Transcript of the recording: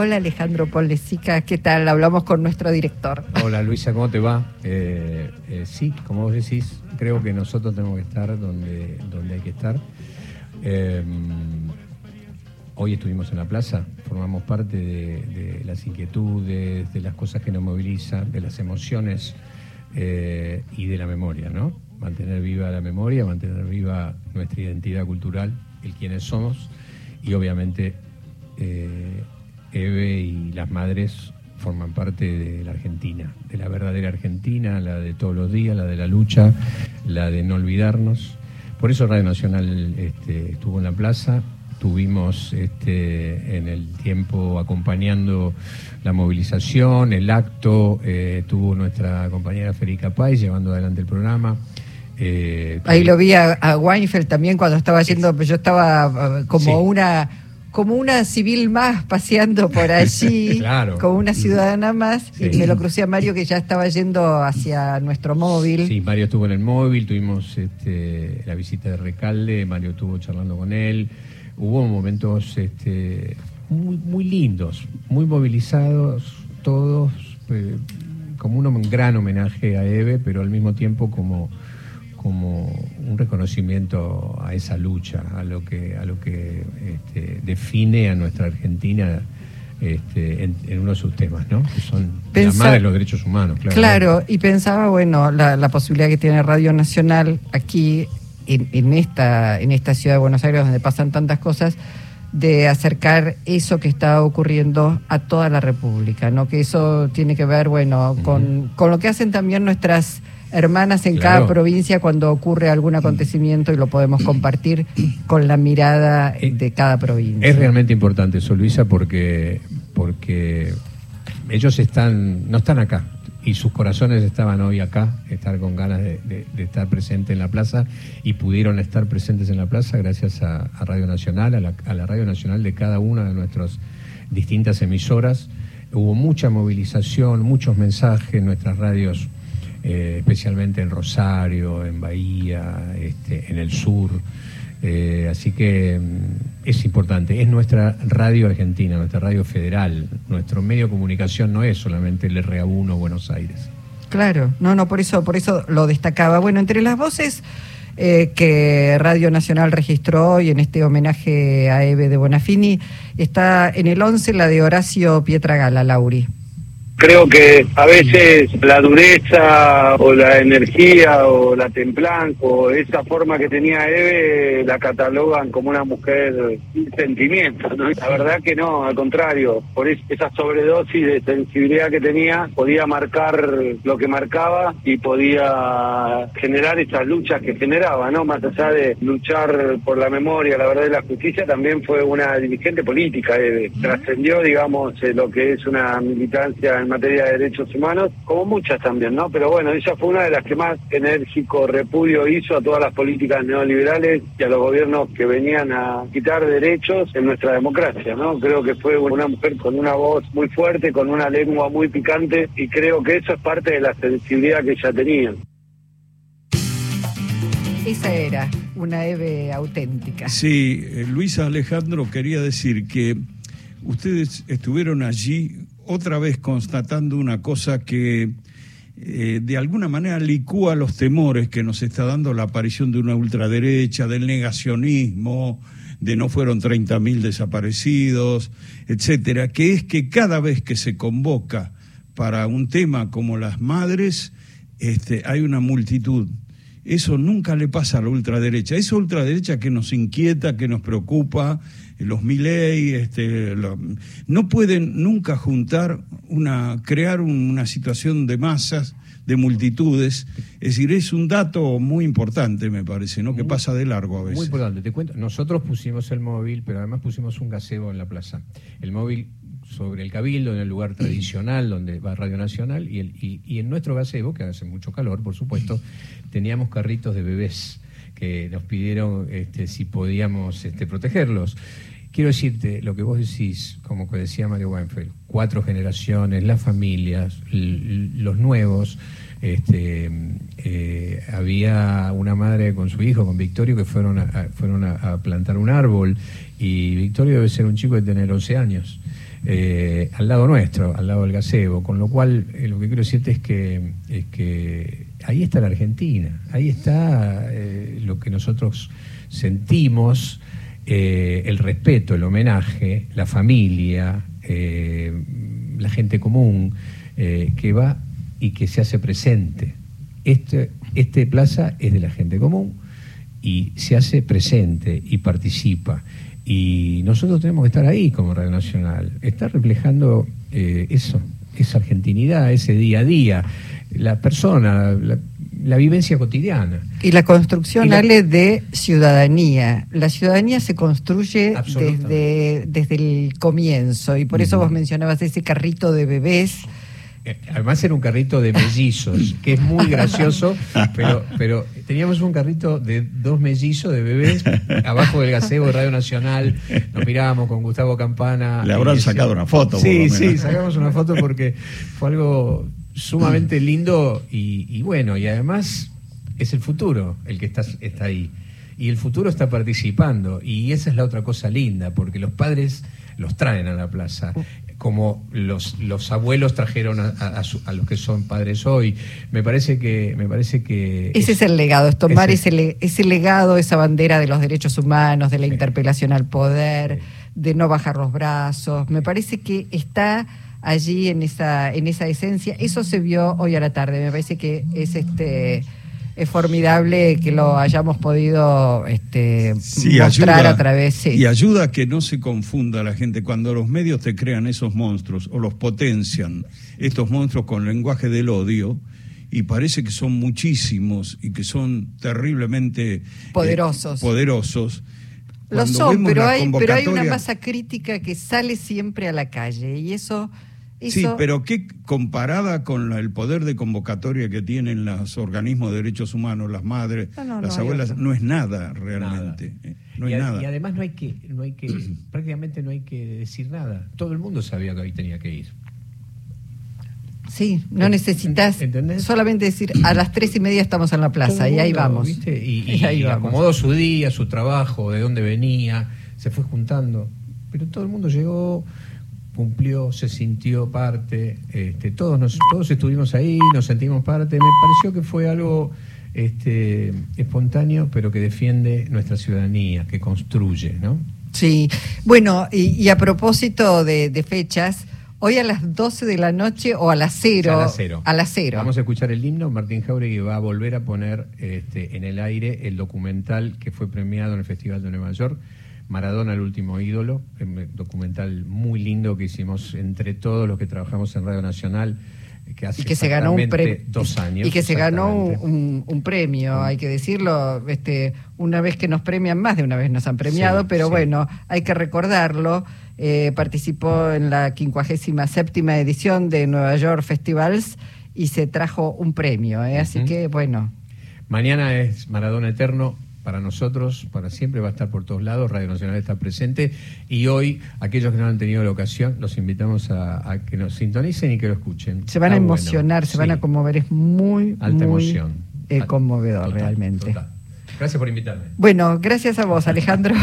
Hola Alejandro Polesica, ¿qué tal? Hablamos con nuestro director. Hola Luisa, ¿cómo te va? Eh, eh, sí, como vos decís, creo que nosotros tenemos que estar donde, donde hay que estar. Eh, hoy estuvimos en la plaza, formamos parte de, las inquietudes, de las cosas que nos movilizan, de las emociones y de la memoria, ¿no? Mantener viva la memoria, mantener viva nuestra identidad cultural, el quiénes somos y obviamente Eve y las madres forman parte de la Argentina, de la verdadera Argentina, la de todos los días, la de la lucha, la de no olvidarnos. Por eso Radio Nacional este, estuvo en la plaza, tuvimos este, en el tiempo acompañando la movilización, el acto, eh, tuvo nuestra compañera Federica Pais llevando adelante el programa. Eh, Ahí lo vi a, Weinfeld también cuando estaba yendo, yo estaba eh, como una como una civil más paseando por allí, como una ciudadana más, y me lo crucé a Mario que ya estaba yendo hacia nuestro móvil. Sí, Mario estuvo en el móvil, tuvimos este, la visita de Recalde, Mario estuvo charlando con él, hubo momentos este, muy, muy lindos, muy movilizados, todos, eh, como un gran homenaje a Eve, pero al mismo tiempo como como un reconocimiento a esa lucha, a lo que, a lo que este, define a nuestra Argentina este, en, uno de sus temas, ¿no? Que son la madre de los derechos humanos, claro. Claro, y pensaba, bueno, la, posibilidad que tiene Radio Nacional aquí, en, esta, en esta ciudad de Buenos Aires, donde pasan tantas cosas, de acercar eso que está ocurriendo a toda la República, ¿no? Que eso tiene que ver, bueno, con, con lo que hacen también nuestras hermanas en cada provincia cuando ocurre algún acontecimiento y lo podemos compartir con la mirada eh, de cada provincia. Es realmente importante eso, Luisa, porque, porque ellos están, no están acá y sus corazones estaban hoy acá, estar con ganas de, estar presente en la plaza y pudieron estar presentes en la plaza gracias a, Radio Nacional, a la, a la Radio Nacional de cada una de nuestras distintas emisoras. Hubo mucha movilización, muchos mensajes en nuestras radios eh, especialmente en Rosario, en Bahía, este, en el sur. Eh, así que mm, es importante, es nuestra radio argentina, nuestra radio federal, nuestro medio de comunicación no es solamente el RA1 Buenos Aires. Claro, no, no, por eso, por eso lo destacaba. Bueno, entre las voces eh, que Radio Nacional registró hoy en este homenaje a Eve de Bonafini, está en el 11 la de Horacio Pietragala, Lauri creo que a veces la dureza o la energía o la templanza o esa forma que tenía Eve la catalogan como una mujer sin sentimientos, ¿no? La verdad que no, al contrario, por esa sobredosis de sensibilidad que tenía, podía marcar lo que marcaba y podía generar esas luchas que generaba, ¿no? Más allá de luchar por la memoria, la verdad y la justicia, también fue una dirigente política, Eve. Trascendió, digamos, eh, lo que es una militancia en materia de derechos humanos, como muchas también, ¿no? Pero bueno, ella fue una de las que más enérgico repudio hizo a todas las políticas neoliberales y a los gobiernos que venían a quitar derechos en nuestra democracia, ¿no? Creo que fue una mujer con una voz muy fuerte, con una lengua muy picante y creo que eso es parte de la sensibilidad que ella tenía. Esa era una Eve auténtica. Sí, eh, Luisa Alejandro quería decir que ustedes estuvieron allí otra vez constatando una cosa que eh, de alguna manera licúa los temores que nos está dando la aparición de una ultraderecha, del negacionismo, de no fueron 30.000 desaparecidos, etcétera, que es que cada vez que se convoca para un tema como las madres, este, hay una multitud. Eso nunca le pasa a la ultraderecha. Esa ultraderecha que nos inquieta, que nos preocupa, los Milley, este, no pueden nunca juntar una, crear una situación de masas, de multitudes. Es decir, es un dato muy importante, me parece, ¿no? Que pasa de largo a veces. Muy importante, te cuento. Nosotros pusimos el móvil, pero además pusimos un gazebo en la plaza. El móvil sobre el Cabildo, en el lugar tradicional donde va Radio Nacional, y, el, y en nuestro gazebo, que hace mucho calor, por supuesto, teníamos carritos de bebés que nos pidieron este, si podíamos este, protegerlos. Quiero decirte lo que vos decís, como que decía Mario Weinfeld, cuatro generaciones, las familias, los nuevos. Este, eh, había una madre con su hijo, con Victorio, que fueron a, fueron a, plantar un árbol y Victorio debe ser un chico de tener 11 años. Eh, al lado nuestro, al lado del gazebo, con lo cual eh, lo que quiero decirte es que, ahí está la Argentina, ahí está eh, lo que nosotros sentimos, el respeto, el homenaje, la familia, la gente común que va y que se hace presente. Este, este plaza es de la gente común y se hace presente y participa. Y nosotros tenemos que estar ahí como Radio Nacional, estar reflejando eh, eso, esa argentinidad, ese día a día, la persona, la, vivencia cotidiana. Y la construcción, Ale, de ciudadanía. La ciudadanía se construye desde, desde el comienzo y por eso vos mencionabas ese carrito de bebés Además era un carrito de mellizos, que es muy gracioso, pero, pero teníamos un carrito de dos mellizos de bebés abajo del gazebo de Radio Nacional, nos mirábamos con Gustavo Campana. Le habrán sacado una foto. Sí, sí, sacamos una foto porque fue algo sumamente lindo y, bueno, y además es el futuro el que está, está ahí. Y el futuro está participando y esa es la otra cosa linda, porque los padres los traen a la plaza como los, los abuelos trajeron a, los que son padres hoy. Me parece que... Me parece que ese es, el legado, es tomar ese, ese, legado, esa bandera de los derechos humanos, de la interpelación al poder, de no bajar los brazos. Me parece que está allí en esa, en esa esencia. Eso se vio hoy a la tarde. Me parece que es este es formidable que lo hayamos podido este, mostrar a través. Y ayuda a que no se confunda la gente cuando los medios te crean esos monstruos o los potencian, estos monstruos con lenguaje del odio. Y parece que son muchísimos y que son terriblemente eh, poderosos. poderosos. Lo son, pero hay, pero hay una masa crítica que sale siempre a la calle y eso Sí, pero ¿qué comparada con el poder de convocatoria que tienen los organismos de derechos humanos, las madres, las abuelas, no es nada realmente. Eh, no y, nada. y además no hay que, no hay que, prácticamente no hay que decir nada. Todo el mundo sabía que ahí tenía que ir. Sí, no necesitas solamente decir a las tres y media estamos en la plaza y ahí vamos. Y, ahí acomodó su día, su trabajo, de dónde venía, se fue juntando. Pero todo el mundo llegó, cumplió, se sintió parte, este, todos, nos, todos estuvimos ahí, nos sentimos parte, me pareció que fue algo este, espontáneo, pero que defiende nuestra ciudadanía, que construye, ¿no? Sí, bueno, y, a propósito de, fechas, hoy a las 12 de la noche o a las 0. A las 0. A las 0. Vamos a escuchar el himno. Martín Jauregui va a volver a poner este, en el aire el documental que fue premiado en el Festival de Nueva York Maradona el último ídolo, un documental muy lindo que hicimos entre todos los que trabajamos en Radio Nacional. Que hace y que se ganó un premio dos años y que se ganó un, premio hay que decirlo este una vez que nos premian más de una vez nos han premiado pero bueno hay que recordarlo eh, participó en la 57 edición de Nueva York Festivals y se trajo un premio ¿eh? así que bueno mañana es Maradona Eterno para nosotros, para siempre, va a estar por todos lados, Radio Nacional está presente y hoy aquellos que no han tenido la ocasión los invitamos a, que nos sintonicen y que lo escuchen. Se van a emocionar, se van a conmover, es muy, Alta emoción. Eh, conmovedor realmente. Gracias por invitarme. Bueno, gracias a vos Alejandro.